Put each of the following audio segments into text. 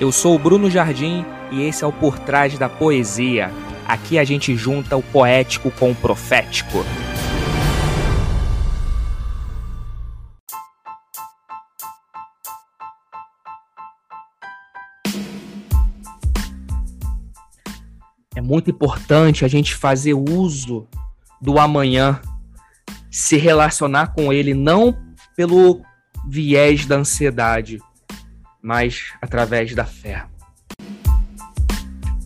Eu sou o Bruno Jardim e esse é o Por Trás da Poesia. Aqui a gente junta o poético com o profético. É muito importante a gente fazer uso do amanhã, se relacionar com ele não pelo viés da ansiedade, mas através da fé.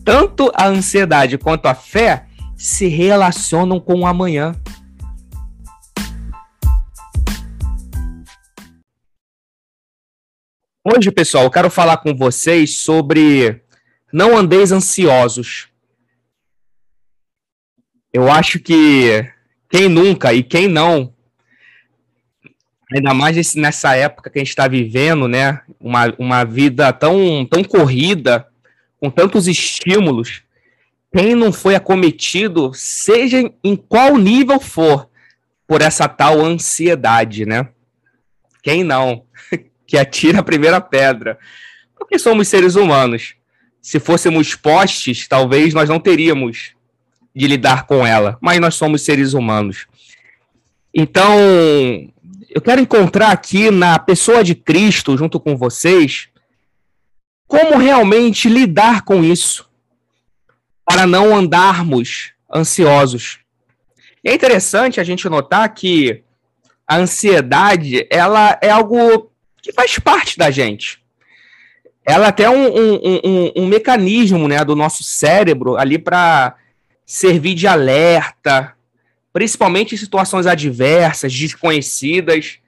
Tanto a ansiedade quanto a fé se relacionam com o amanhã. Hoje, pessoal, eu quero falar com vocês sobre não andeis ansiosos. Eu acho que quem nunca e quem não ainda mais nessa época que a gente está vivendo, né? Uma, uma vida tão, tão corrida, com tantos estímulos. Quem não foi acometido, seja em qual nível for, por essa tal ansiedade, né? Quem não? que atira a primeira pedra. Porque somos seres humanos. Se fôssemos postes, talvez nós não teríamos de lidar com ela, mas nós somos seres humanos. Então, eu quero encontrar aqui na pessoa de Cristo, junto com vocês, como realmente lidar com isso, para não andarmos ansiosos. É interessante a gente notar que a ansiedade ela é algo que faz parte da gente. Ela até um, um, um, um mecanismo né, do nosso cérebro ali para servir de alerta, principalmente em situações adversas, desconhecidas,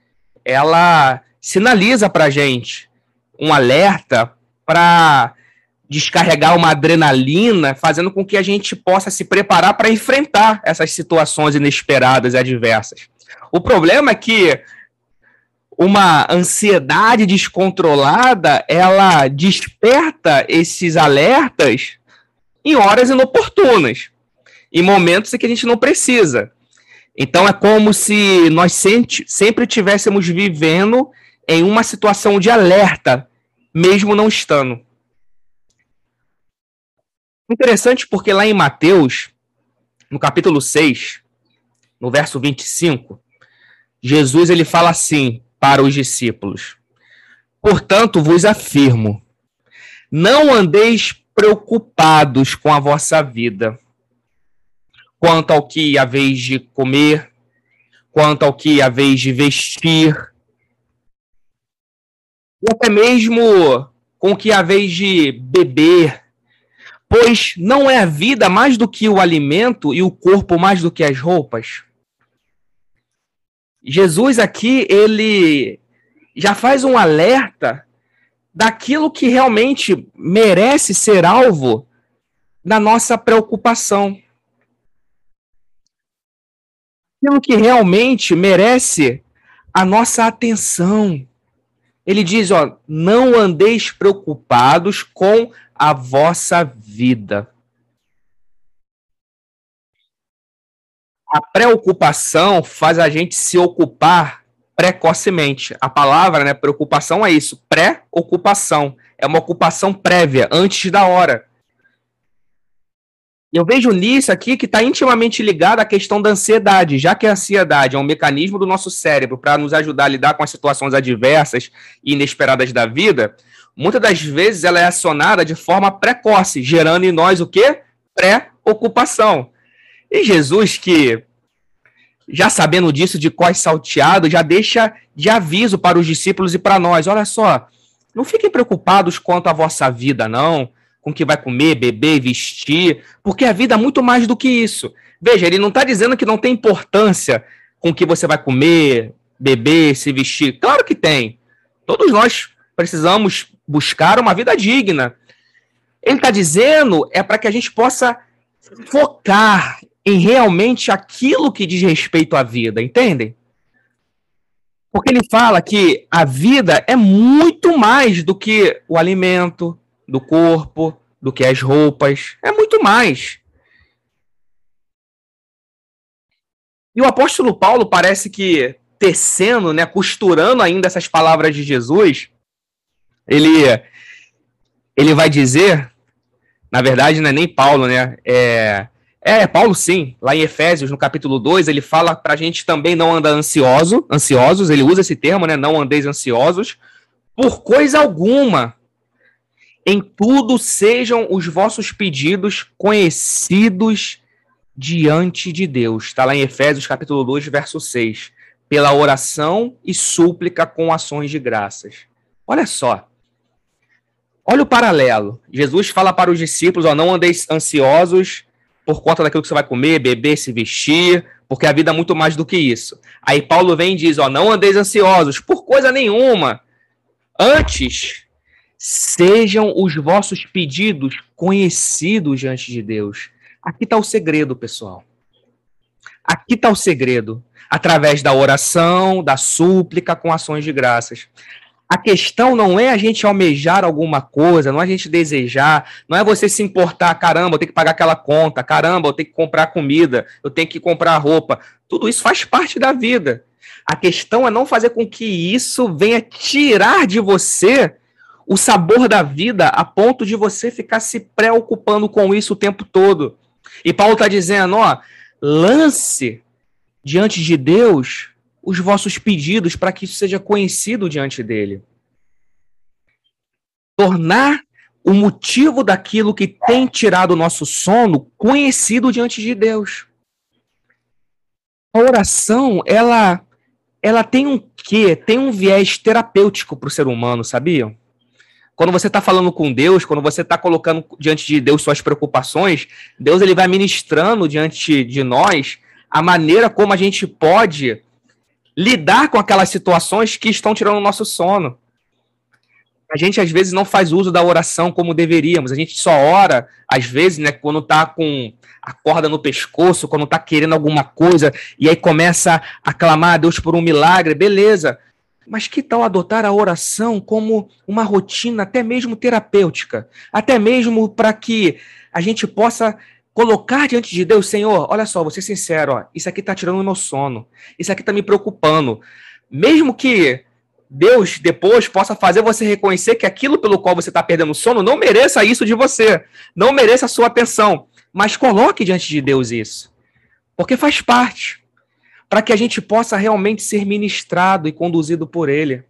ela sinaliza para gente um alerta para descarregar uma adrenalina, fazendo com que a gente possa se preparar para enfrentar essas situações inesperadas e adversas. O problema é que uma ansiedade descontrolada, ela desperta esses alertas em horas inoportunas, em momentos em que a gente não precisa. Então é como se nós sempre estivéssemos vivendo em uma situação de alerta, mesmo não estando. Interessante porque lá em Mateus, no capítulo 6, no verso 25, Jesus ele fala assim para os discípulos: Portanto vos afirmo, não andeis preocupados com a vossa vida quanto ao que a vez de comer, quanto ao que a vez de vestir, e até mesmo com o que a vez de beber, pois não é a vida mais do que o alimento e o corpo mais do que as roupas. Jesus aqui, ele já faz um alerta daquilo que realmente merece ser alvo da nossa preocupação aquilo que realmente merece a nossa atenção. Ele diz, ó, não andeis preocupados com a vossa vida. A preocupação faz a gente se ocupar precocemente. A palavra, né, preocupação é isso, pré-ocupação. É uma ocupação prévia, antes da hora. Eu vejo nisso aqui que está intimamente ligado à questão da ansiedade, já que a ansiedade é um mecanismo do nosso cérebro para nos ajudar a lidar com as situações adversas e inesperadas da vida, muitas das vezes ela é acionada de forma precoce, gerando em nós o quê? Pré-ocupação. E Jesus, que já sabendo disso de cós salteado, já deixa de aviso para os discípulos e para nós: olha só, não fiquem preocupados quanto à vossa vida, não com o que vai comer, beber, vestir, porque a vida é muito mais do que isso. Veja, ele não está dizendo que não tem importância com o que você vai comer, beber, se vestir. Claro que tem. Todos nós precisamos buscar uma vida digna. Ele está dizendo é para que a gente possa focar em realmente aquilo que diz respeito à vida, entendem? Porque ele fala que a vida é muito mais do que o alimento, do corpo, do que as roupas. É muito mais. E o apóstolo Paulo parece que tecendo, né, costurando ainda essas palavras de Jesus, ele ele vai dizer, na verdade não é nem Paulo, né? É, é, Paulo sim, lá em Efésios, no capítulo 2, ele fala para a gente também não andar ansioso, ansiosos, ele usa esse termo, né? Não andeis ansiosos, por coisa alguma. Em tudo sejam os vossos pedidos conhecidos diante de Deus. Está lá em Efésios capítulo 2, verso 6. Pela oração e súplica com ações de graças. Olha só. Olha o paralelo. Jesus fala para os discípulos: ó, não andeis ansiosos por conta daquilo que você vai comer, beber, se vestir, porque a vida é muito mais do que isso. Aí Paulo vem e diz: ó, não andeis ansiosos por coisa nenhuma. Antes, sejam os vossos pedidos conhecidos diante de Deus. Aqui está o segredo, pessoal. Aqui está o segredo. Através da oração, da súplica, com ações de graças. A questão não é a gente almejar alguma coisa, não é a gente desejar, não é você se importar, caramba, eu tenho que pagar aquela conta, caramba, eu tenho que comprar comida, eu tenho que comprar roupa. Tudo isso faz parte da vida. A questão é não fazer com que isso venha tirar de você o sabor da vida a ponto de você ficar se preocupando com isso o tempo todo. E Paulo está dizendo, ó, lance diante de Deus os vossos pedidos para que isso seja conhecido diante dele. Tornar o motivo daquilo que tem tirado o nosso sono conhecido diante de Deus. A oração, ela ela tem um quê? Tem um viés terapêutico para o ser humano, sabiam? Quando você está falando com Deus, quando você está colocando diante de Deus suas preocupações, Deus ele vai ministrando diante de nós a maneira como a gente pode lidar com aquelas situações que estão tirando o nosso sono. A gente às vezes não faz uso da oração como deveríamos. A gente só ora, às vezes, né, quando tá com a corda no pescoço, quando tá querendo alguma coisa, e aí começa a clamar a Deus por um milagre, beleza. Mas que tal adotar a oração como uma rotina, até mesmo terapêutica? Até mesmo para que a gente possa colocar diante de Deus, Senhor, olha só, vou ser sincero, ó, isso aqui está tirando o meu sono, isso aqui está me preocupando. Mesmo que Deus depois possa fazer você reconhecer que aquilo pelo qual você está perdendo o sono não mereça isso de você, não mereça a sua atenção, mas coloque diante de Deus isso, porque faz parte, para que a gente possa realmente ser ministrado e conduzido por Ele.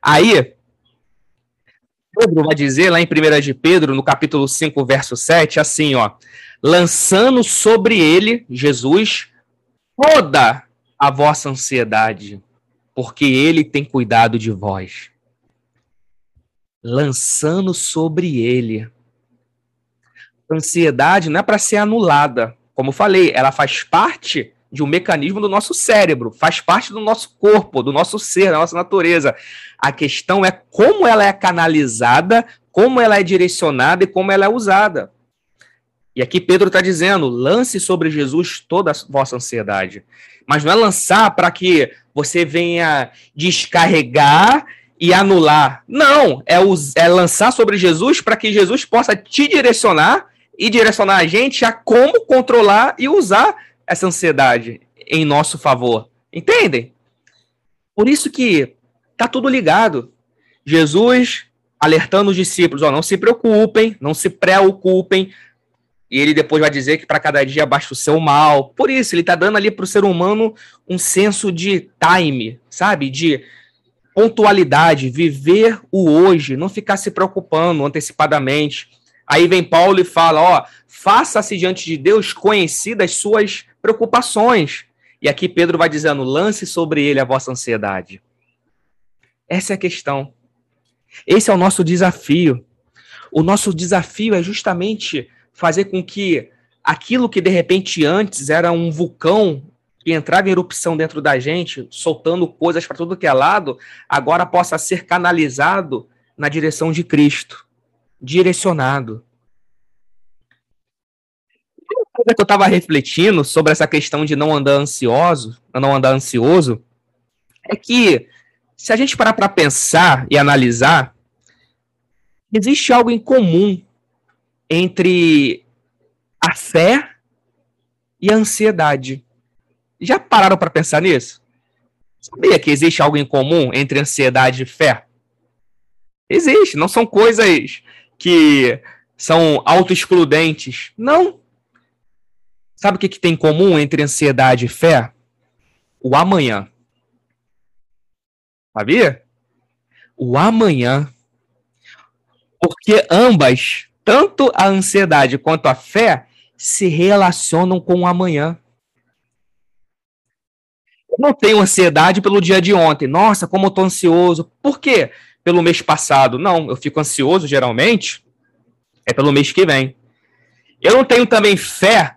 Aí, Pedro vai dizer lá em 1 de Pedro, no capítulo 5, verso 7, assim, ó lançando sobre ele, Jesus, toda a vossa ansiedade, porque ele tem cuidado de vós. Lançando sobre ele. Ansiedade não é para ser anulada. Como falei, ela faz parte de um mecanismo do nosso cérebro, faz parte do nosso corpo, do nosso ser, da nossa natureza. A questão é como ela é canalizada, como ela é direcionada e como ela é usada. E aqui Pedro está dizendo: lance sobre Jesus toda a vossa ansiedade. Mas não é lançar para que você venha descarregar e anular. Não, é, é lançar sobre Jesus para que Jesus possa te direcionar e direcionar a gente a como controlar e usar essa ansiedade em nosso favor. Entendem? Por isso que tá tudo ligado. Jesus alertando os discípulos, ó, não se preocupem, não se preocupem, e ele depois vai dizer que para cada dia basta o seu mal. Por isso, ele está dando ali para o ser humano um senso de time, sabe? De pontualidade, viver o hoje, não ficar se preocupando antecipadamente. Aí vem Paulo e fala: ó, faça-se diante de Deus conhecidas suas preocupações. E aqui Pedro vai dizendo: lance sobre ele a vossa ansiedade. Essa é a questão. Esse é o nosso desafio. O nosso desafio é justamente fazer com que aquilo que de repente antes era um vulcão que entrava em erupção dentro da gente, soltando coisas para tudo que é lado, agora possa ser canalizado na direção de Cristo, direcionado. Coisa que eu estava refletindo sobre essa questão de não andar ansioso, não andar ansioso, é que se a gente parar para pensar e analisar, existe algo em comum entre a fé e a ansiedade. Já pararam para pensar nisso? Sabia que existe algo em comum entre ansiedade e fé? Existe, não são coisas que são autoexcludentes. Não. Sabe o que, que tem em comum entre ansiedade e fé? O amanhã. Sabia? O amanhã. Porque ambas, tanto a ansiedade quanto a fé, se relacionam com o amanhã. Eu não tenho ansiedade pelo dia de ontem. Nossa, como eu tô ansioso. Por quê? Pelo mês passado. Não, eu fico ansioso geralmente é pelo mês que vem. Eu não tenho também fé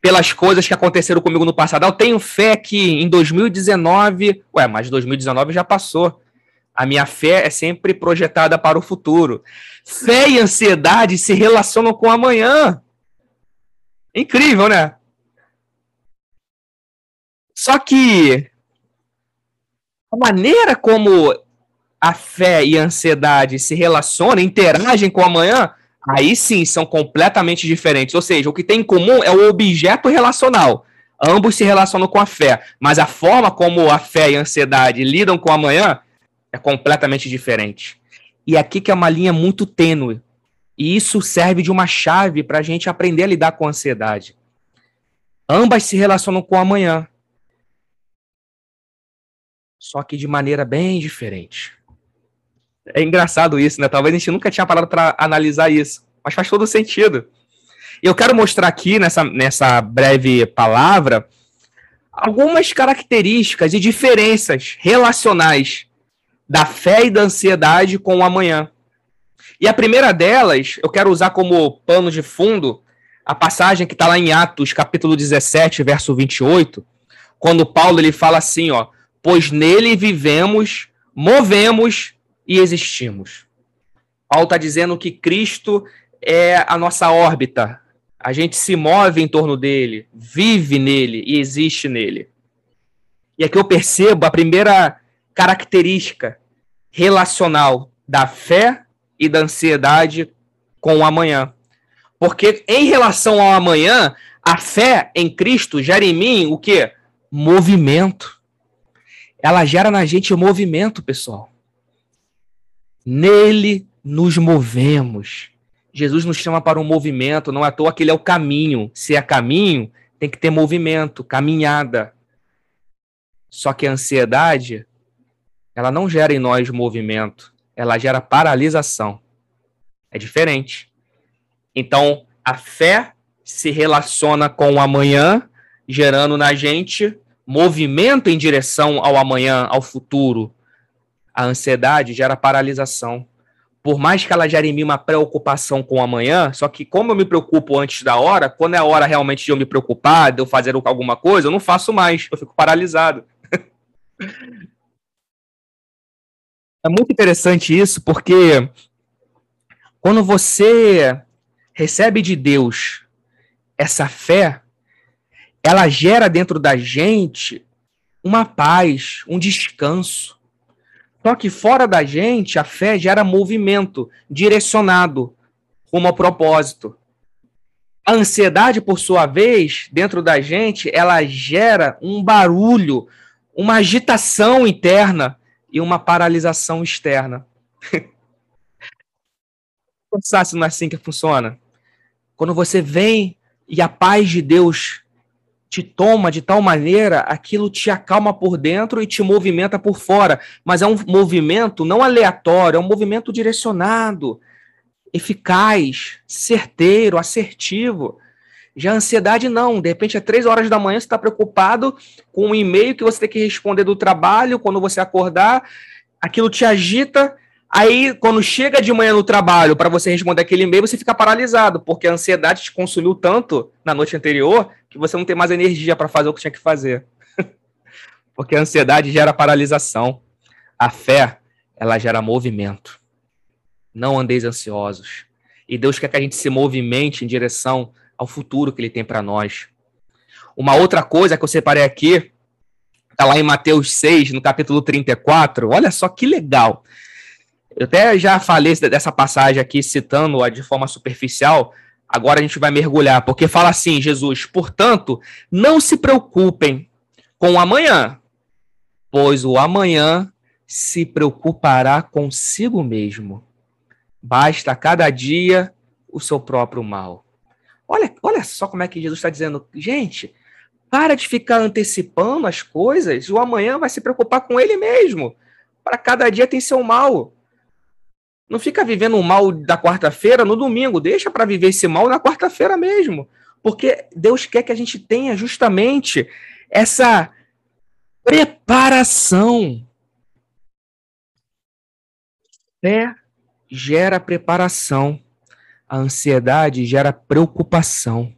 pelas coisas que aconteceram comigo no passado. Eu tenho fé que em 2019. Ué, mas 2019 já passou. A minha fé é sempre projetada para o futuro. Fé e ansiedade se relacionam com amanhã. Incrível, né? Só que a maneira como a fé e a ansiedade se relacionam, interagem com amanhã, aí sim são completamente diferentes. Ou seja, o que tem em comum é o objeto relacional. Ambos se relacionam com a fé, mas a forma como a fé e a ansiedade lidam com o amanhã é completamente diferente. E aqui que é uma linha muito tênue. E isso serve de uma chave para a gente aprender a lidar com a ansiedade. Ambas se relacionam com o amanhã, só que de maneira bem diferente. É engraçado isso, né? Talvez a gente nunca tinha parado para analisar isso, mas faz todo sentido. E eu quero mostrar aqui, nessa, nessa breve palavra, algumas características e diferenças relacionais da fé e da ansiedade com o amanhã. E a primeira delas, eu quero usar como pano de fundo a passagem que está lá em Atos, capítulo 17, verso 28, quando Paulo ele fala assim, ó, pois nele vivemos, movemos e existimos. Paulo está dizendo que Cristo é a nossa órbita. A gente se move em torno dele, vive nele e existe nele. E aqui eu percebo a primeira característica relacional da fé e da ansiedade com o amanhã. Porque em relação ao amanhã, a fé em Cristo gera em mim o quê? Movimento. Ela gera na gente movimento, pessoal. Nele nos movemos. Jesus nos chama para um movimento, não é à toa que ele é o caminho. Se é caminho, tem que ter movimento, caminhada. Só que a ansiedade, ela não gera em nós movimento, ela gera paralisação. É diferente. Então, a fé se relaciona com o amanhã, gerando na gente movimento em direção ao amanhã, ao futuro, a ansiedade gera paralisação. Por mais que ela gere em mim uma preocupação com o amanhã, só que como eu me preocupo antes da hora, quando é a hora realmente de eu me preocupar, de eu fazer alguma coisa, eu não faço mais, eu fico paralisado. é muito interessante isso, porque quando você recebe de Deus essa fé, ela gera dentro da gente uma paz, um descanso. Só que fora da gente, a fé gera movimento direcionado rumo ao propósito. A ansiedade, por sua vez, dentro da gente, ela gera um barulho, uma agitação interna e uma paralisação externa. Pensar se não é assim que funciona. Quando você vem e a paz de Deus te toma de tal maneira, aquilo te acalma por dentro e te movimenta por fora. Mas é um movimento não aleatório, é um movimento direcionado, eficaz, certeiro, assertivo. Já a ansiedade não, de repente é três horas da manhã você está preocupado com um e-mail que você tem que responder do trabalho, quando você acordar, aquilo te agita, Aí, quando chega de manhã no trabalho para você responder aquele e-mail, você fica paralisado, porque a ansiedade te consumiu tanto na noite anterior que você não tem mais energia para fazer o que tinha que fazer. porque a ansiedade gera paralisação. A fé, ela gera movimento. Não andeis ansiosos. E Deus quer que a gente se movimente em direção ao futuro que Ele tem para nós. Uma outra coisa que eu separei aqui, está lá em Mateus 6, no capítulo 34. Olha só que legal. Eu até já falei dessa passagem aqui, citando-a de forma superficial. Agora a gente vai mergulhar, porque fala assim, Jesus, portanto, não se preocupem com o amanhã, pois o amanhã se preocupará consigo mesmo. Basta cada dia o seu próprio mal. Olha, olha só como é que Jesus está dizendo, gente, para de ficar antecipando as coisas, o amanhã vai se preocupar com ele mesmo. Para cada dia tem seu mal. Não fica vivendo o mal da quarta-feira no domingo, deixa para viver esse mal na quarta-feira mesmo. Porque Deus quer que a gente tenha justamente essa preparação. Fé gera preparação. A ansiedade gera preocupação.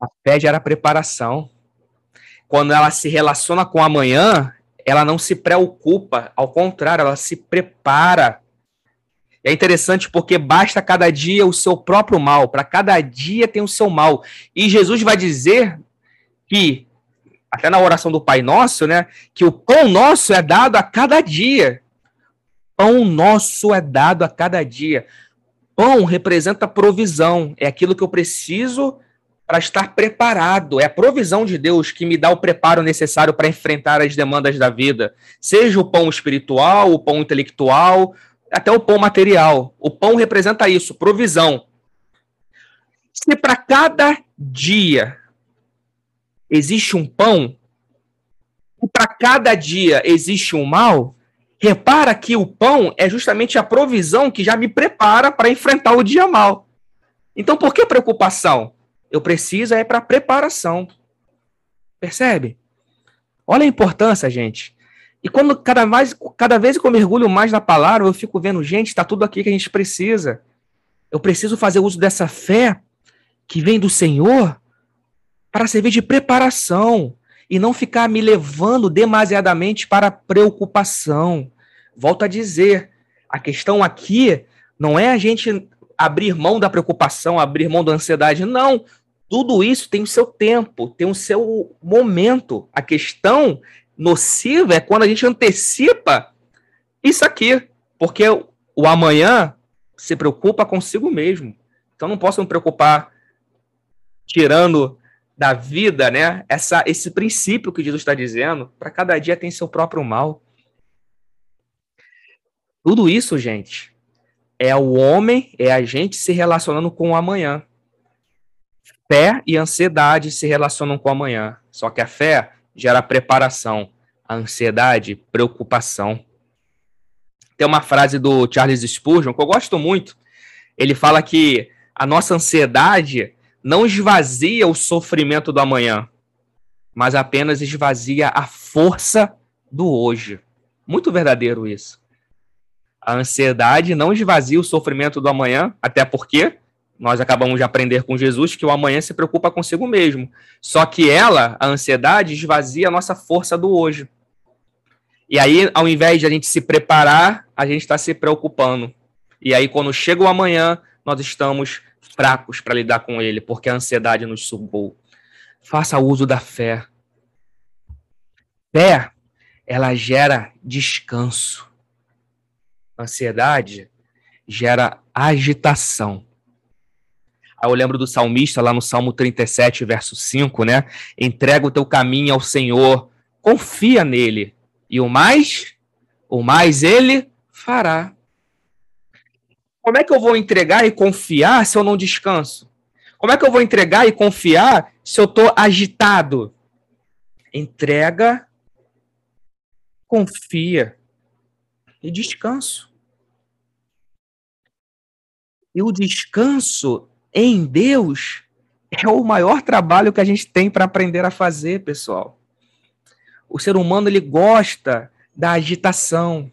A fé gera preparação. Quando ela se relaciona com amanhã, ela não se preocupa, ao contrário, ela se prepara. É interessante porque basta cada dia o seu próprio mal, para cada dia tem o seu mal. E Jesus vai dizer que, até na oração do Pai Nosso, né, que o pão nosso é dado a cada dia. Pão nosso é dado a cada dia. Pão representa provisão, é aquilo que eu preciso para estar preparado. É a provisão de Deus que me dá o preparo necessário para enfrentar as demandas da vida. Seja o pão espiritual, o pão intelectual, até o pão material. O pão representa isso, provisão. Se para cada dia existe um pão, e para cada dia existe um mal, repara que o pão é justamente a provisão que já me prepara para enfrentar o dia mal. Então, por que preocupação? Eu preciso é para preparação. Percebe? Olha a importância, gente. E quando cada vez, cada vez que eu mergulho mais na palavra, eu fico vendo, gente, está tudo aqui que a gente precisa. Eu preciso fazer uso dessa fé que vem do Senhor para servir de preparação e não ficar me levando demasiadamente para preocupação. Volto a dizer, a questão aqui não é a gente abrir mão da preocupação, abrir mão da ansiedade. Não. Tudo isso tem o seu tempo, tem o seu momento. A questão nociva é quando a gente antecipa isso aqui, porque o amanhã se preocupa consigo mesmo. Então não posso me preocupar tirando da vida, né? Essa, esse princípio que Jesus está dizendo, para cada dia tem seu próprio mal. Tudo isso, gente, é o homem, é a gente se relacionando com o amanhã. Fé e ansiedade se relacionam com amanhã. Só que a fé gera preparação, a ansiedade, preocupação. Tem uma frase do Charles Spurgeon que eu gosto muito. Ele fala que a nossa ansiedade não esvazia o sofrimento do amanhã, mas apenas esvazia a força do hoje. Muito verdadeiro isso. A ansiedade não esvazia o sofrimento do amanhã, até porque nós acabamos de aprender com Jesus que o amanhã se preocupa consigo mesmo. Só que ela, a ansiedade, esvazia a nossa força do hoje. E aí, ao invés de a gente se preparar, a gente está se preocupando. E aí, quando chega o amanhã, nós estamos fracos para lidar com ele, porque a ansiedade nos sugou. Faça uso da fé. Fé, ela gera descanso. Ansiedade gera agitação. Eu lembro do salmista lá no Salmo 37, verso 5, né? Entrega o teu caminho ao Senhor, confia nele, e o mais, o mais ele fará. Como é que eu vou entregar e confiar se eu não descanso? Como é que eu vou entregar e confiar se eu estou agitado? Entrega, confia e descanso. E o descanso em Deus é o maior trabalho que a gente tem para aprender a fazer, pessoal. O ser humano ele gosta da agitação.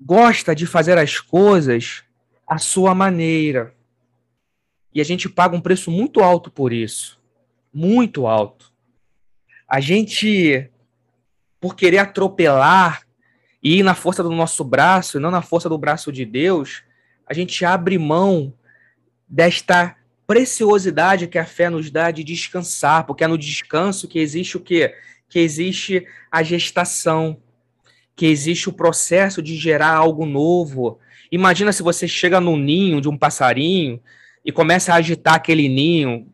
Gosta de fazer as coisas à sua maneira. E a gente paga um preço muito alto por isso. Muito alto. A gente, por querer atropelar e ir na força do nosso braço e não na força do braço de Deus, a gente abre mão desta preciosidade que a fé nos dá de descansar, porque é no descanso que existe o quê? Que existe a gestação, que existe o processo de gerar algo novo. Imagina se você chega no ninho de um passarinho e começa a agitar aquele ninho.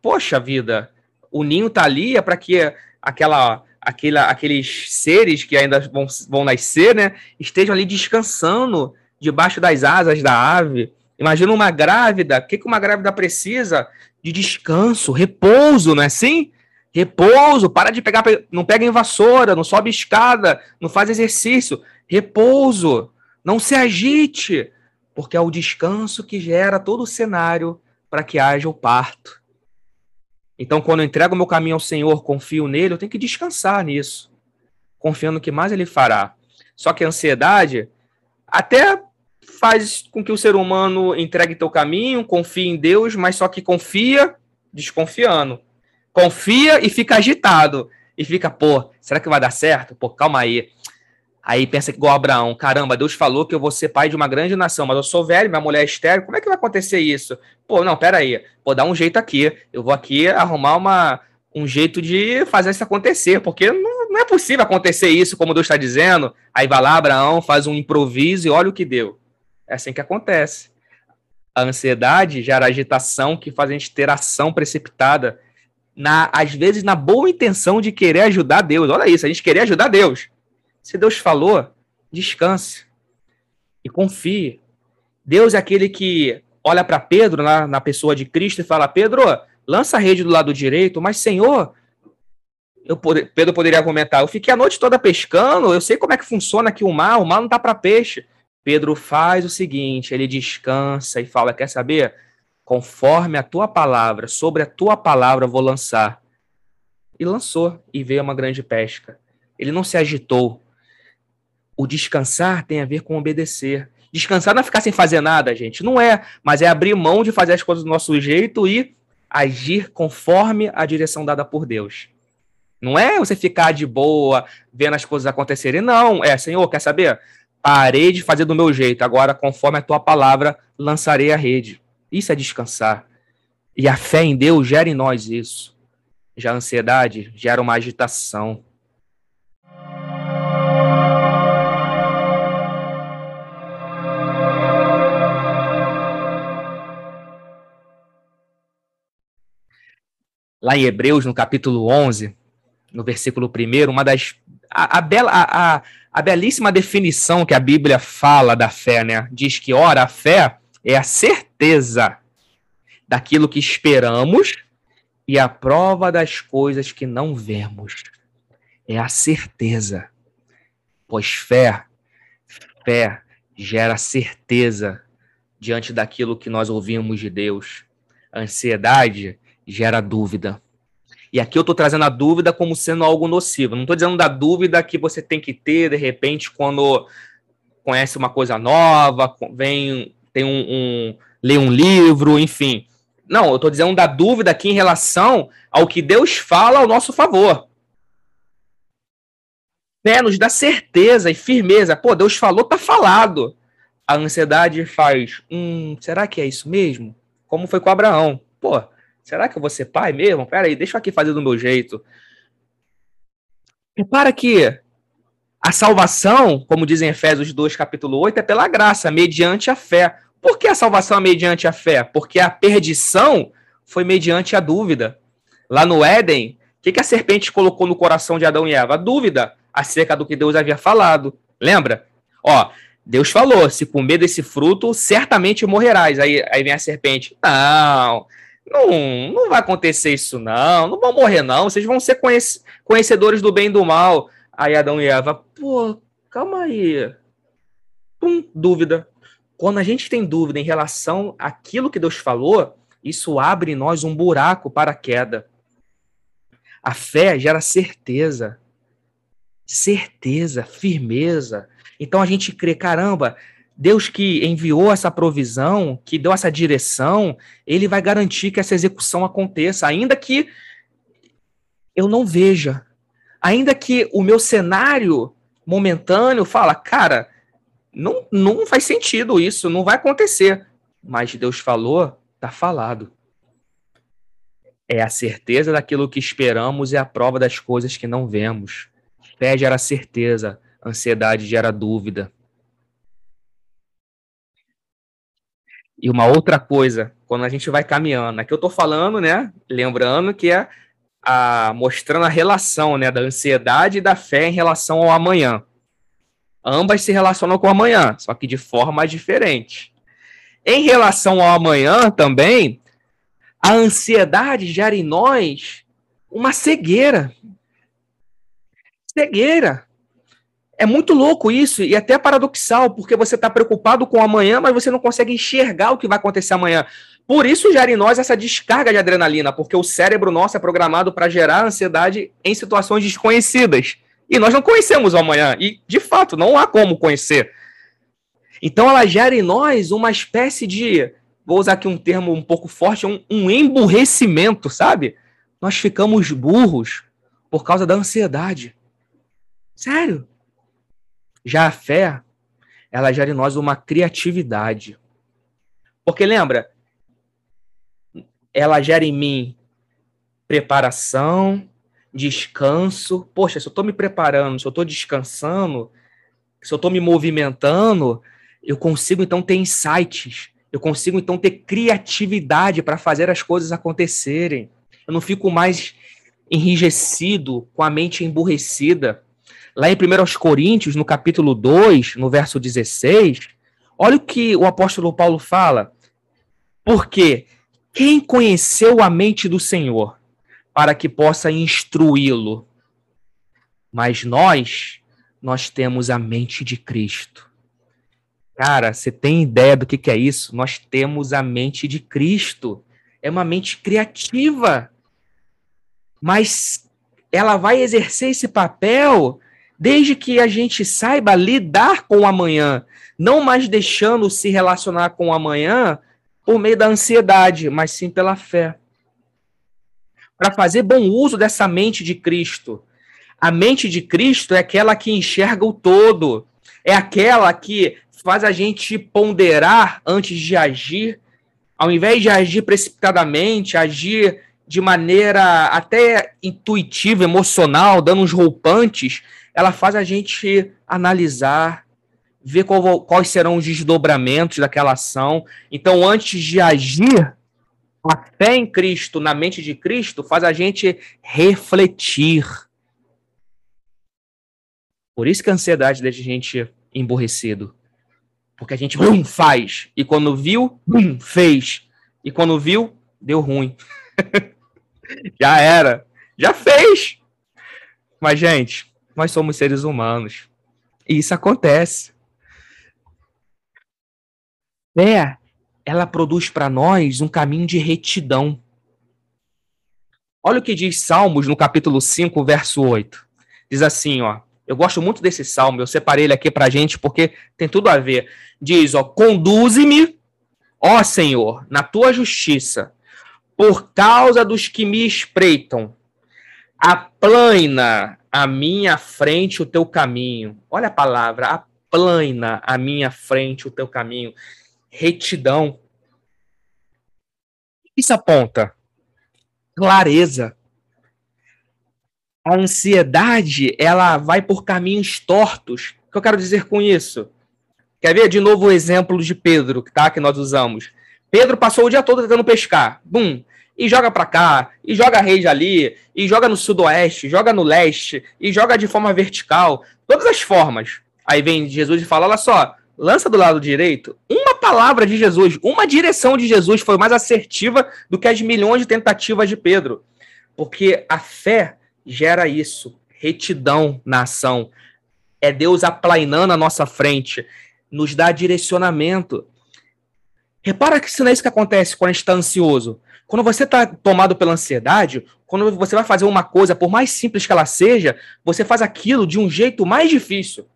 Poxa vida, o ninho tá ali é para que aquela aquela, aqueles seres que ainda vão, vão nascer, né, estejam ali descansando debaixo das asas da ave. Imagina uma grávida, o que, uma grávida precisa? De descanso, repouso, não é assim? Repouso, para de pegar, não pega em vassoura, não sobe escada, não faz exercício. Repouso, não se agite, porque é o descanso que gera todo o cenário para que haja o parto. Então, quando eu entrego o meu caminho ao Senhor, confio nele, eu tenho que descansar nisso, confiando que mais ele fará. Só que a ansiedade até faz com que o ser humano entregue teu caminho, confie em Deus, mas só que confia desconfiando confia e fica agitado. E fica, pô, será que vai dar certo? Pô, calma aí. Aí pensa igual Abraão, caramba, Deus falou que eu vou ser pai de uma grande nação, mas eu sou velho, minha mulher é estéril, como é que vai acontecer isso? Pô, não, pera aí, pô, dá um jeito aqui, eu vou aqui arrumar uma, um jeito de fazer isso acontecer, porque não, não é possível acontecer isso, como Deus está dizendo. Aí vai lá, Abraão, faz um improviso e olha o que deu. É assim que acontece. A ansiedade gera agitação que faz a gente ter ação precipitada na, às vezes, na boa intenção de querer ajudar Deus. Olha isso, a gente querer ajudar Deus. Se Deus falou, descanse e confie. Deus é aquele que olha para Pedro, na, na pessoa de Cristo, e fala: Pedro, lança a rede do lado direito, mas Senhor, eu, Pedro poderia argumentar: eu fiquei a noite toda pescando, eu sei como é que funciona aqui o mar, o mar não tá para peixe. Pedro faz o seguinte: ele descansa e fala: quer saber? conforme a tua palavra, sobre a tua palavra vou lançar. E lançou, e veio uma grande pesca. Ele não se agitou. O descansar tem a ver com obedecer. Descansar não é ficar sem fazer nada, gente. Não é, mas é abrir mão de fazer as coisas do nosso jeito e agir conforme a direção dada por Deus. Não é você ficar de boa, vendo as coisas acontecerem. Não, é, Senhor, quer saber? Parei de fazer do meu jeito. Agora, conforme a tua palavra, lançarei a rede. Isso é descansar. E a fé em Deus gera em nós isso. Já a ansiedade gera uma agitação. Lá em Hebreus, no capítulo 11, no versículo 1, uma das. A, a, bela, a, a belíssima definição que a Bíblia fala da fé, né? Diz que, ora, a fé é a certeza daquilo que esperamos e a prova das coisas que não vemos. É a certeza. Pois fé, fé gera certeza diante daquilo que nós ouvimos de Deus. A ansiedade gera dúvida. E aqui eu estou trazendo a dúvida como sendo algo nocivo. Não estou dizendo da dúvida que você tem que ter, de repente, quando conhece uma coisa nova, vem tem um, um lê um livro, enfim. Não, eu estou dizendo da dúvida aqui em relação ao que Deus fala ao nosso favor. Né, nos dá certeza e firmeza. Pô, Deus falou, tá falado. A ansiedade faz, hum, será que é isso mesmo? Como foi com Abraão? Pô, será que eu vou ser pai mesmo? Pera aí, deixa eu aqui fazer do meu jeito. Repara que a salvação, como dizem Efésios 2, capítulo 8, é pela graça, mediante a fé. Por que a salvação é mediante a fé? Porque a perdição foi mediante a dúvida. Lá no Éden, o que, que a serpente colocou no coração de Adão e Eva? A dúvida acerca do que Deus havia falado. Lembra? Ó, Deus falou: se comer desse fruto, certamente morrerás. Aí, aí vem a serpente: não, não, não vai acontecer isso, não. Não vão morrer, não. Vocês vão ser conhecedores do bem e do mal. Aí Adão e Eva, pô, calma aí. Pum, dúvida. Quando a gente tem dúvida em relação àquilo que Deus falou, isso abre em nós um buraco para a queda. A fé gera certeza, certeza, firmeza. Então a gente crê, caramba, Deus que enviou essa provisão, que deu essa direção, ele vai garantir que essa execução aconteça, ainda que eu não veja, ainda que o meu cenário momentâneo fala, cara, não, não faz sentido isso, não vai acontecer. Mas Deus falou, tá falado. É a certeza daquilo que esperamos e a prova das coisas que não vemos. Fé gera certeza, ansiedade gera dúvida. E uma outra coisa, quando a gente vai caminhando, aqui eu tô falando, né? Lembrando que é a, mostrando a relação né, da ansiedade e da fé em relação ao amanhã. Ambas se relacionam com o amanhã, só que de forma diferente. Em relação ao amanhã também, a ansiedade gera em nós uma cegueira. Cegueira. É muito louco isso e até paradoxal, porque você está preocupado com amanhã, mas você não consegue enxergar o que vai acontecer amanhã. Por isso gera em nós essa descarga de adrenalina, porque o cérebro nosso é programado para gerar ansiedade em situações desconhecidas. E nós não conhecemos o amanhã, e de fato não há como conhecer. Então ela gera em nós uma espécie de, vou usar aqui um termo um pouco forte, um, um emburrecimento, sabe? Nós ficamos burros por causa da ansiedade. Sério. Já a fé, ela gera em nós uma criatividade. Porque lembra, ela gera em mim preparação, descanso. Poxa, se eu estou me preparando, se eu estou descansando, se eu estou me movimentando, eu consigo então ter insights, eu consigo então ter criatividade para fazer as coisas acontecerem. Eu não fico mais enrijecido, com a mente emburrecida. Lá em 1 Coríntios, no capítulo 2, no verso 16, olha o que o apóstolo Paulo fala. Porque quem conheceu a mente do Senhor para que possa instruí-lo? Mas nós, nós temos a mente de Cristo. Cara, você tem ideia do que, que é isso? Nós temos a mente de Cristo. É uma mente criativa. Mas ela vai exercer esse papel desde que a gente saiba lidar com o amanhã, não mais deixando se relacionar com o amanhã por meio da ansiedade, mas sim pela fé. Para fazer bom uso dessa mente de Cristo. A mente de Cristo é aquela que enxerga o todo, é aquela que faz a gente ponderar antes de agir, ao invés de agir precipitadamente, agir de maneira até intuitiva, emocional, dando uns roupantes, ela faz a gente analisar, ver qual, quais serão os desdobramentos daquela ação. Então, antes de agir, a fé em Cristo, na mente de Cristo, faz a gente refletir. Por isso que a ansiedade deixa a gente emborrecido. Porque a gente bum, faz. E quando viu, bum, fez. E quando viu, deu ruim. Já era. Já fez. Mas, gente, nós somos seres humanos. E isso acontece fé, ela produz para nós um caminho de retidão. Olha o que diz Salmos no capítulo 5, verso 8. Diz assim, ó. Eu gosto muito desse salmo, eu separei ele aqui pra gente porque tem tudo a ver. Diz, ó, conduze-me, ó Senhor, na tua justiça, por causa dos que me espreitam. Aplana a minha frente o teu caminho. Olha a palavra, aplana a minha frente o teu caminho retidão. Isso aponta clareza. A ansiedade, ela vai por caminhos tortos. O que eu quero dizer com isso? Quer ver de novo o exemplo de Pedro, tá, que nós usamos? Pedro passou o dia todo tentando pescar. Bum! E joga para cá, e joga rede ali, e joga no sudoeste, joga no leste, e joga de forma vertical. Todas as formas. Aí vem Jesus e fala: olha só, lança do lado direito, uma palavra de Jesus, uma direção de Jesus foi mais assertiva do que as milhões de tentativas de Pedro. Porque a fé gera isso, retidão na ação. É Deus aplainando a nossa frente, nos dá direcionamento. Repara que isso não é isso que acontece quando a gente está ansioso. Quando você está tomado pela ansiedade, quando você vai fazer uma coisa, por mais simples que ela seja, você faz aquilo de um jeito mais difícil.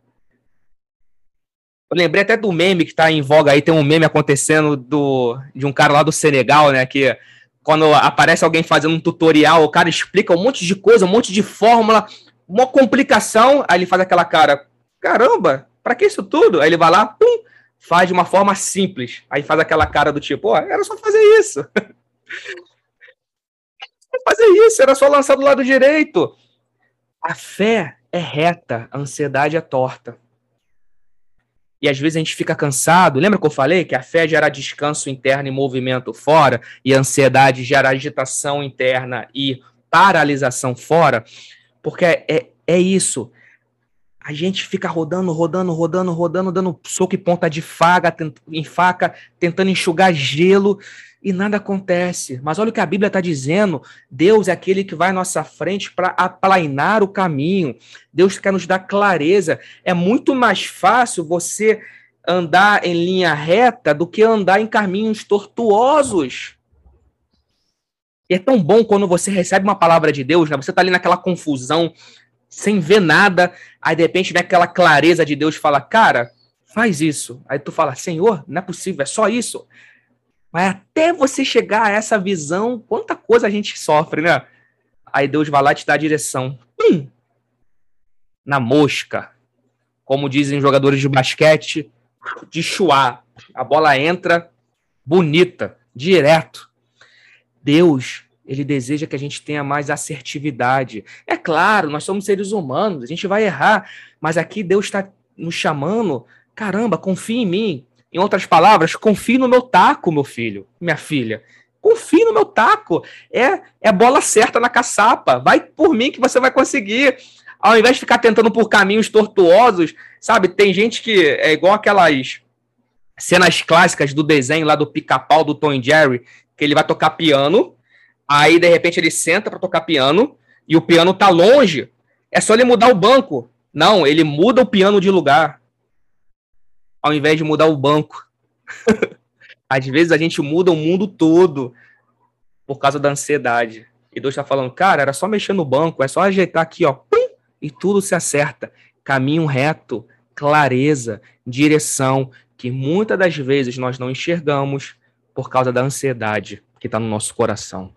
Eu lembrei até do meme que está em voga aí, tem um meme acontecendo do, de um cara lá do Senegal, né? Que quando aparece alguém fazendo um tutorial, o cara explica um monte de coisa, um monte de fórmula, uma complicação, aí ele faz aquela cara, caramba, para que isso tudo? Aí ele vai lá, pum, faz de uma forma simples. Aí faz aquela cara do tipo, ó, era só fazer isso. fazer isso, era só lançar do lado direito. A fé é reta, a ansiedade é torta e às vezes a gente fica cansado. Lembra que eu falei que a fé gera descanso interno e movimento fora, e a ansiedade gera agitação interna e paralisação fora, porque é, é, isso. A gente fica rodando, rodando, rodando, rodando, dando soco e ponta de faca, em faca, tentando enxugar gelo e nada acontece. Mas olha o que a Bíblia está dizendo: Deus é aquele que vai à nossa frente para aplainar o caminho. Deus quer nos dar clareza. É muito mais fácil você andar em linha reta do que andar em caminhos tortuosos. E é tão bom quando você recebe uma palavra de Deus, né? Você está ali naquela confusão, sem ver nada, aí de repente vem aquela clareza de Deus fala, cara, faz isso. Aí tu fala, Senhor, não é possível, é só isso. Mas até você chegar a essa visão, quanta coisa a gente sofre, né? Aí Deus vai lá e te dá a direção. Hum, na mosca. Como dizem jogadores de basquete, de chuá. A bola entra bonita, direto. Deus, ele deseja que a gente tenha mais assertividade. É claro, nós somos seres humanos, a gente vai errar, mas aqui Deus está nos chamando. Caramba, confie em mim. Em outras palavras, confie no meu taco, meu filho, minha filha. Confie no meu taco. É, é bola certa na caçapa. Vai por mim que você vai conseguir. Ao invés de ficar tentando por caminhos tortuosos, sabe? Tem gente que é igual aquelas cenas clássicas do desenho lá do pica-pau do Tom Jerry, que ele vai tocar piano, aí de repente ele senta para tocar piano e o piano tá longe. É só ele mudar o banco. Não, ele muda o piano de lugar. Ao invés de mudar o banco. Às vezes a gente muda o mundo todo por causa da ansiedade. E Deus está falando, cara, era só mexer no banco, é só ajeitar aqui, ó, pum, e tudo se acerta. Caminho reto, clareza, direção, que muitas das vezes nós não enxergamos, por causa da ansiedade que está no nosso coração.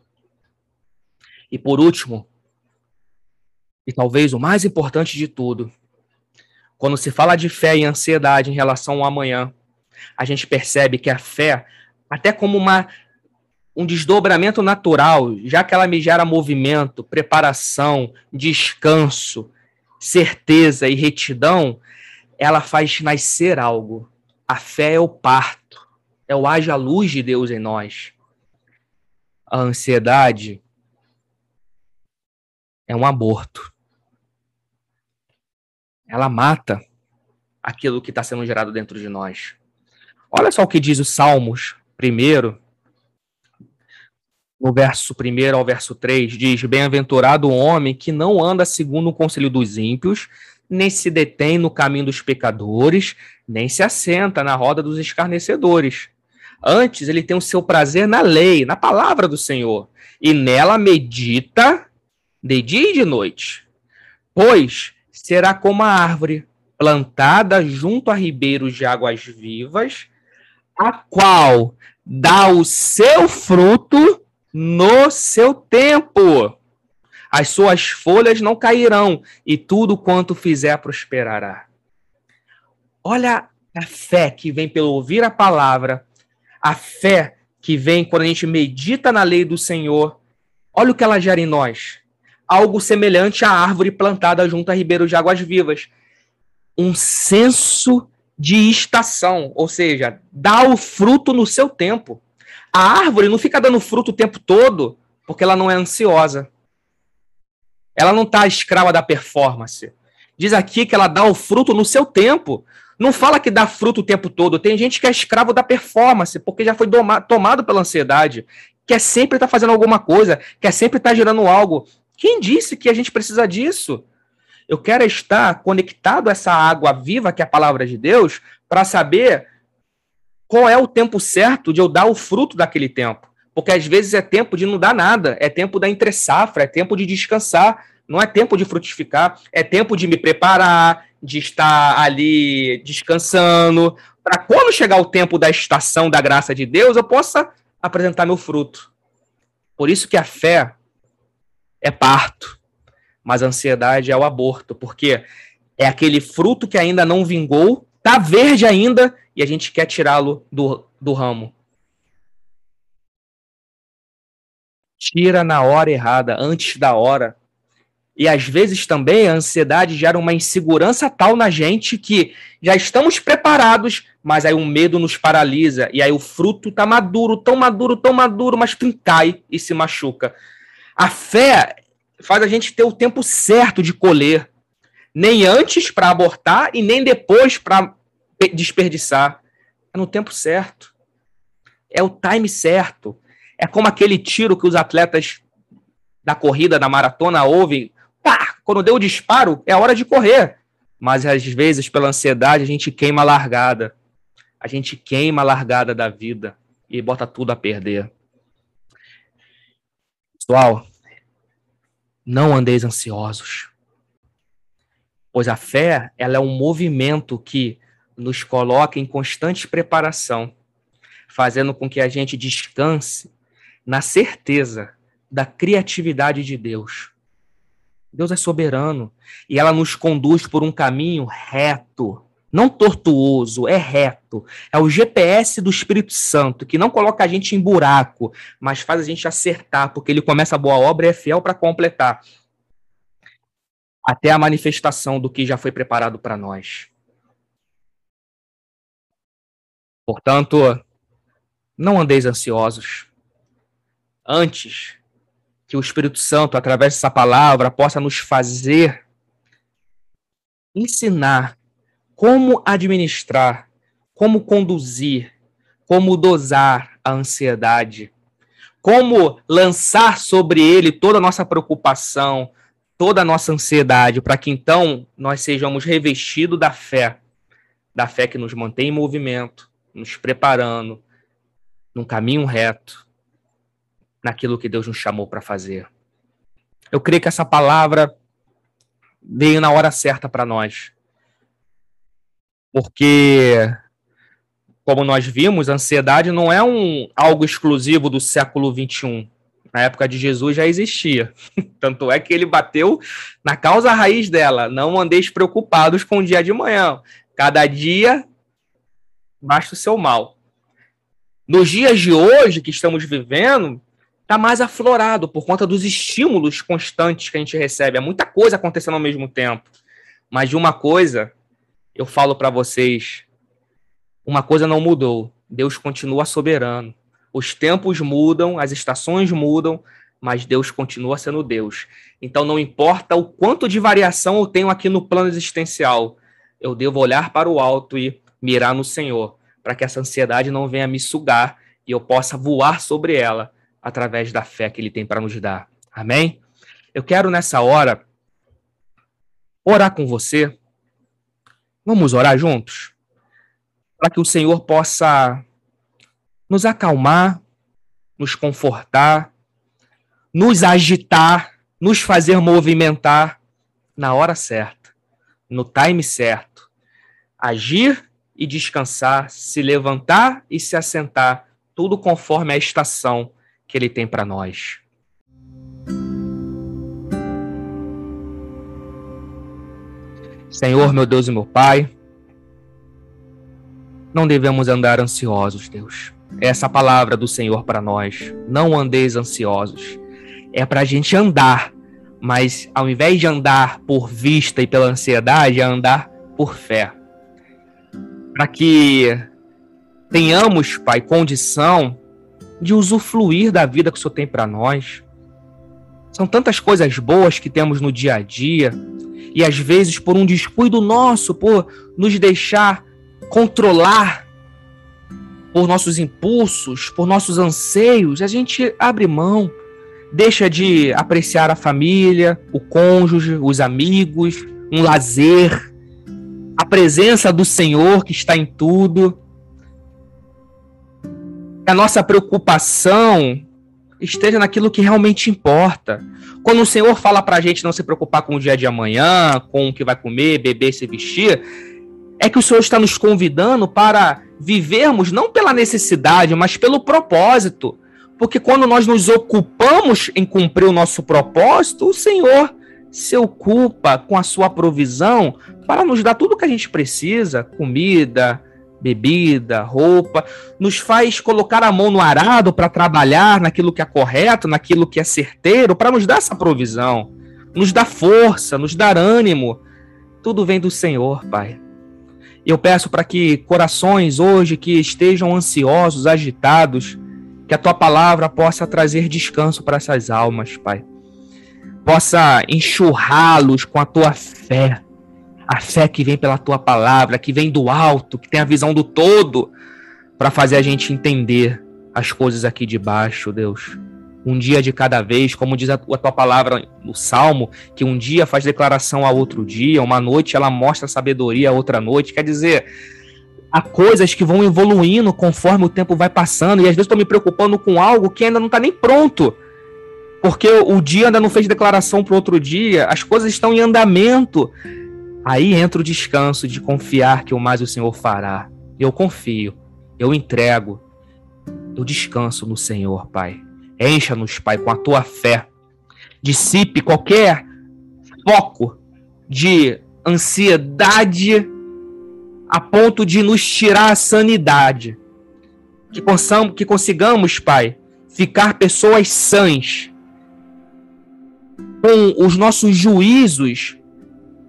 E por último, e talvez o mais importante de tudo, quando se fala de fé e ansiedade em relação ao amanhã, a gente percebe que a fé, até como uma, um desdobramento natural, já que ela me gera movimento, preparação, descanso, certeza e retidão, ela faz nascer algo. A fé é o parto é o haja luz de Deus em nós. A ansiedade é um aborto. Ela mata aquilo que está sendo gerado dentro de nós. Olha só o que diz o Salmos, primeiro, no verso 1 ao verso 3, diz: Bem-aventurado o homem que não anda segundo o conselho dos ímpios, nem se detém no caminho dos pecadores, nem se assenta na roda dos escarnecedores. Antes, ele tem o seu prazer na lei, na palavra do Senhor, e nela medita de dia e de noite. Pois será como a árvore plantada junto a ribeiros de águas vivas, a qual dá o seu fruto no seu tempo. As suas folhas não cairão, e tudo quanto fizer prosperará. Olha a fé que vem pelo ouvir a palavra a fé que vem quando a gente medita na lei do Senhor, olha o que ela gera em nós. Algo semelhante à árvore plantada junto a ribeiros de águas vivas. Um senso de estação, ou seja, dá o fruto no seu tempo. A árvore não fica dando fruto o tempo todo porque ela não é ansiosa. Ela não está escrava da performance. Diz aqui que ela dá o fruto no seu tempo. Não fala que dá fruto o tempo todo. Tem gente que é escravo da performance, porque já foi tomado pela ansiedade, quer sempre estar tá fazendo alguma coisa, quer sempre estar tá gerando algo. Quem disse que a gente precisa disso? Eu quero estar conectado a essa água viva, que é a palavra de Deus, para saber qual é o tempo certo de eu dar o fruto daquele tempo. Porque às vezes é tempo de não dar nada, é tempo da entre safra, é tempo de descansar, não é tempo de frutificar, é tempo de me preparar, de estar ali descansando, para quando chegar o tempo da estação da graça de Deus, eu possa apresentar meu fruto. Por isso que a fé é parto, mas a ansiedade é o aborto, porque é aquele fruto que ainda não vingou, tá verde ainda e a gente quer tirá-lo do, do ramo. Tira na hora errada, antes da hora. E às vezes também a ansiedade gera uma insegurança tal na gente que já estamos preparados, mas aí o medo nos paralisa. E aí o fruto tá maduro, tão maduro, tão maduro, mas cai e se machuca. A fé faz a gente ter o tempo certo de colher, nem antes para abortar e nem depois para desperdiçar. É no tempo certo. É o time certo. É como aquele tiro que os atletas da corrida, da maratona ouvem. Pá, quando deu o disparo, é hora de correr. Mas às vezes, pela ansiedade, a gente queima a largada. A gente queima a largada da vida e bota tudo a perder. Pessoal, não andeis ansiosos. Pois a fé, ela é um movimento que nos coloca em constante preparação, fazendo com que a gente descanse na certeza da criatividade de Deus. Deus é soberano e ela nos conduz por um caminho reto, não tortuoso, é reto. É o GPS do Espírito Santo, que não coloca a gente em buraco, mas faz a gente acertar, porque ele começa a boa obra e é fiel para completar. Até a manifestação do que já foi preparado para nós. Portanto, não andeis ansiosos. Antes que o Espírito Santo, através dessa palavra, possa nos fazer ensinar como administrar, como conduzir, como dosar a ansiedade, como lançar sobre ele toda a nossa preocupação, toda a nossa ansiedade, para que então nós sejamos revestidos da fé, da fé que nos mantém em movimento, nos preparando num caminho reto, naquilo que Deus nos chamou para fazer. Eu creio que essa palavra veio na hora certa para nós porque como nós vimos, a ansiedade não é um algo exclusivo do século 21. Na época de Jesus já existia. Tanto é que ele bateu na causa raiz dela. Não andeis preocupados com o dia de manhã. Cada dia basta o seu mal. Nos dias de hoje que estamos vivendo, está mais aflorado por conta dos estímulos constantes que a gente recebe. É muita coisa acontecendo ao mesmo tempo. Mas de uma coisa eu falo para vocês, uma coisa não mudou. Deus continua soberano. Os tempos mudam, as estações mudam, mas Deus continua sendo Deus. Então não importa o quanto de variação eu tenho aqui no plano existencial, eu devo olhar para o alto e mirar no Senhor, para que essa ansiedade não venha me sugar e eu possa voar sobre ela através da fé que ele tem para nos dar. Amém? Eu quero nessa hora orar com você Vamos orar juntos? Para que o Senhor possa nos acalmar, nos confortar, nos agitar, nos fazer movimentar na hora certa, no time certo. Agir e descansar, se levantar e se assentar, tudo conforme a estação que ele tem para nós. Senhor, meu Deus e meu Pai, não devemos andar ansiosos, Deus. Essa palavra do Senhor para nós. Não andeis ansiosos. É para a gente andar, mas ao invés de andar por vista e pela ansiedade, é andar por fé. Para que tenhamos, Pai, condição de usufruir da vida que o Senhor tem para nós. São tantas coisas boas que temos no dia a dia, e às vezes por um descuido nosso, por nos deixar controlar por nossos impulsos, por nossos anseios, a gente abre mão, deixa de apreciar a família, o cônjuge, os amigos, um lazer, a presença do Senhor que está em tudo. A nossa preocupação esteja naquilo que realmente importa. Quando o Senhor fala para a gente não se preocupar com o dia de amanhã, com o que vai comer, beber, se vestir, é que o Senhor está nos convidando para vivermos não pela necessidade, mas pelo propósito. Porque quando nós nos ocupamos em cumprir o nosso propósito, o Senhor se ocupa com a sua provisão para nos dar tudo o que a gente precisa: comida, bebida, roupa, nos faz colocar a mão no arado para trabalhar naquilo que é correto, naquilo que é certeiro, para nos dar essa provisão, nos dar força, nos dar ânimo. Tudo vem do Senhor, Pai. Eu peço para que corações hoje que estejam ansiosos, agitados, que a tua palavra possa trazer descanso para essas almas, Pai. possa enxurrá-los com a tua fé. A fé que vem pela tua palavra, que vem do alto, que tem a visão do todo, para fazer a gente entender as coisas aqui de baixo, Deus. Um dia de cada vez, como diz a tua palavra no Salmo, que um dia faz declaração a outro dia, uma noite ela mostra sabedoria a outra noite. Quer dizer, há coisas que vão evoluindo conforme o tempo vai passando, e às vezes estou me preocupando com algo que ainda não está nem pronto. Porque o dia ainda não fez declaração para outro dia, as coisas estão em andamento. Aí entra o descanso de confiar que o mais o Senhor fará. Eu confio, eu entrego, eu descanso no Senhor, Pai. Encha-nos, Pai, com a tua fé. Dissipe qualquer foco de ansiedade a ponto de nos tirar a sanidade. Que, possamos, que consigamos, Pai, ficar pessoas sãs, com os nossos juízos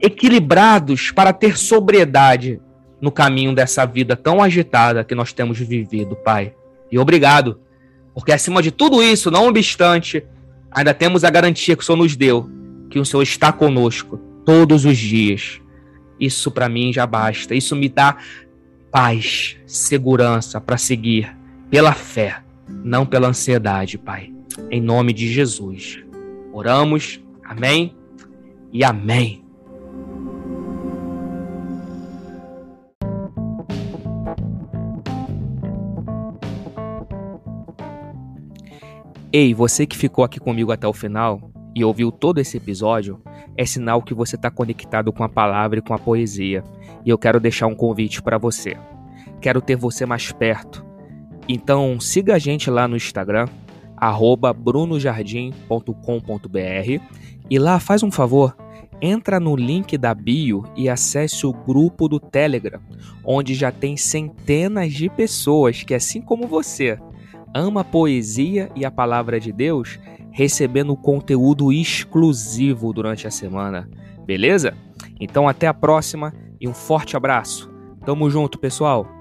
equilibrados para ter sobriedade no caminho dessa vida tão agitada que nós temos vivido, Pai. E obrigado, porque acima de tudo isso, não obstante, ainda temos a garantia que o Senhor nos deu, que o Senhor está conosco todos os dias isso para mim já basta. Isso me dá paz, segurança para seguir pela fé, não pela ansiedade, Pai. Em nome de Jesus. Oramos. Amém e amém. Ei, você que ficou aqui comigo até o final e ouviu todo esse episódio, é sinal que você está conectado com a palavra e com a poesia. E eu quero deixar um convite para você. Quero ter você mais perto. Então siga a gente lá no Instagram, brunojardim.com.br e lá faz um favor, entra no link da bio e acesse o grupo do Telegram, onde já tem centenas de pessoas que, assim como você, ama a poesia e a palavra de Deus recebendo conteúdo exclusivo durante a semana, beleza? Então até a próxima e um forte abraço. Tamo junto, pessoal!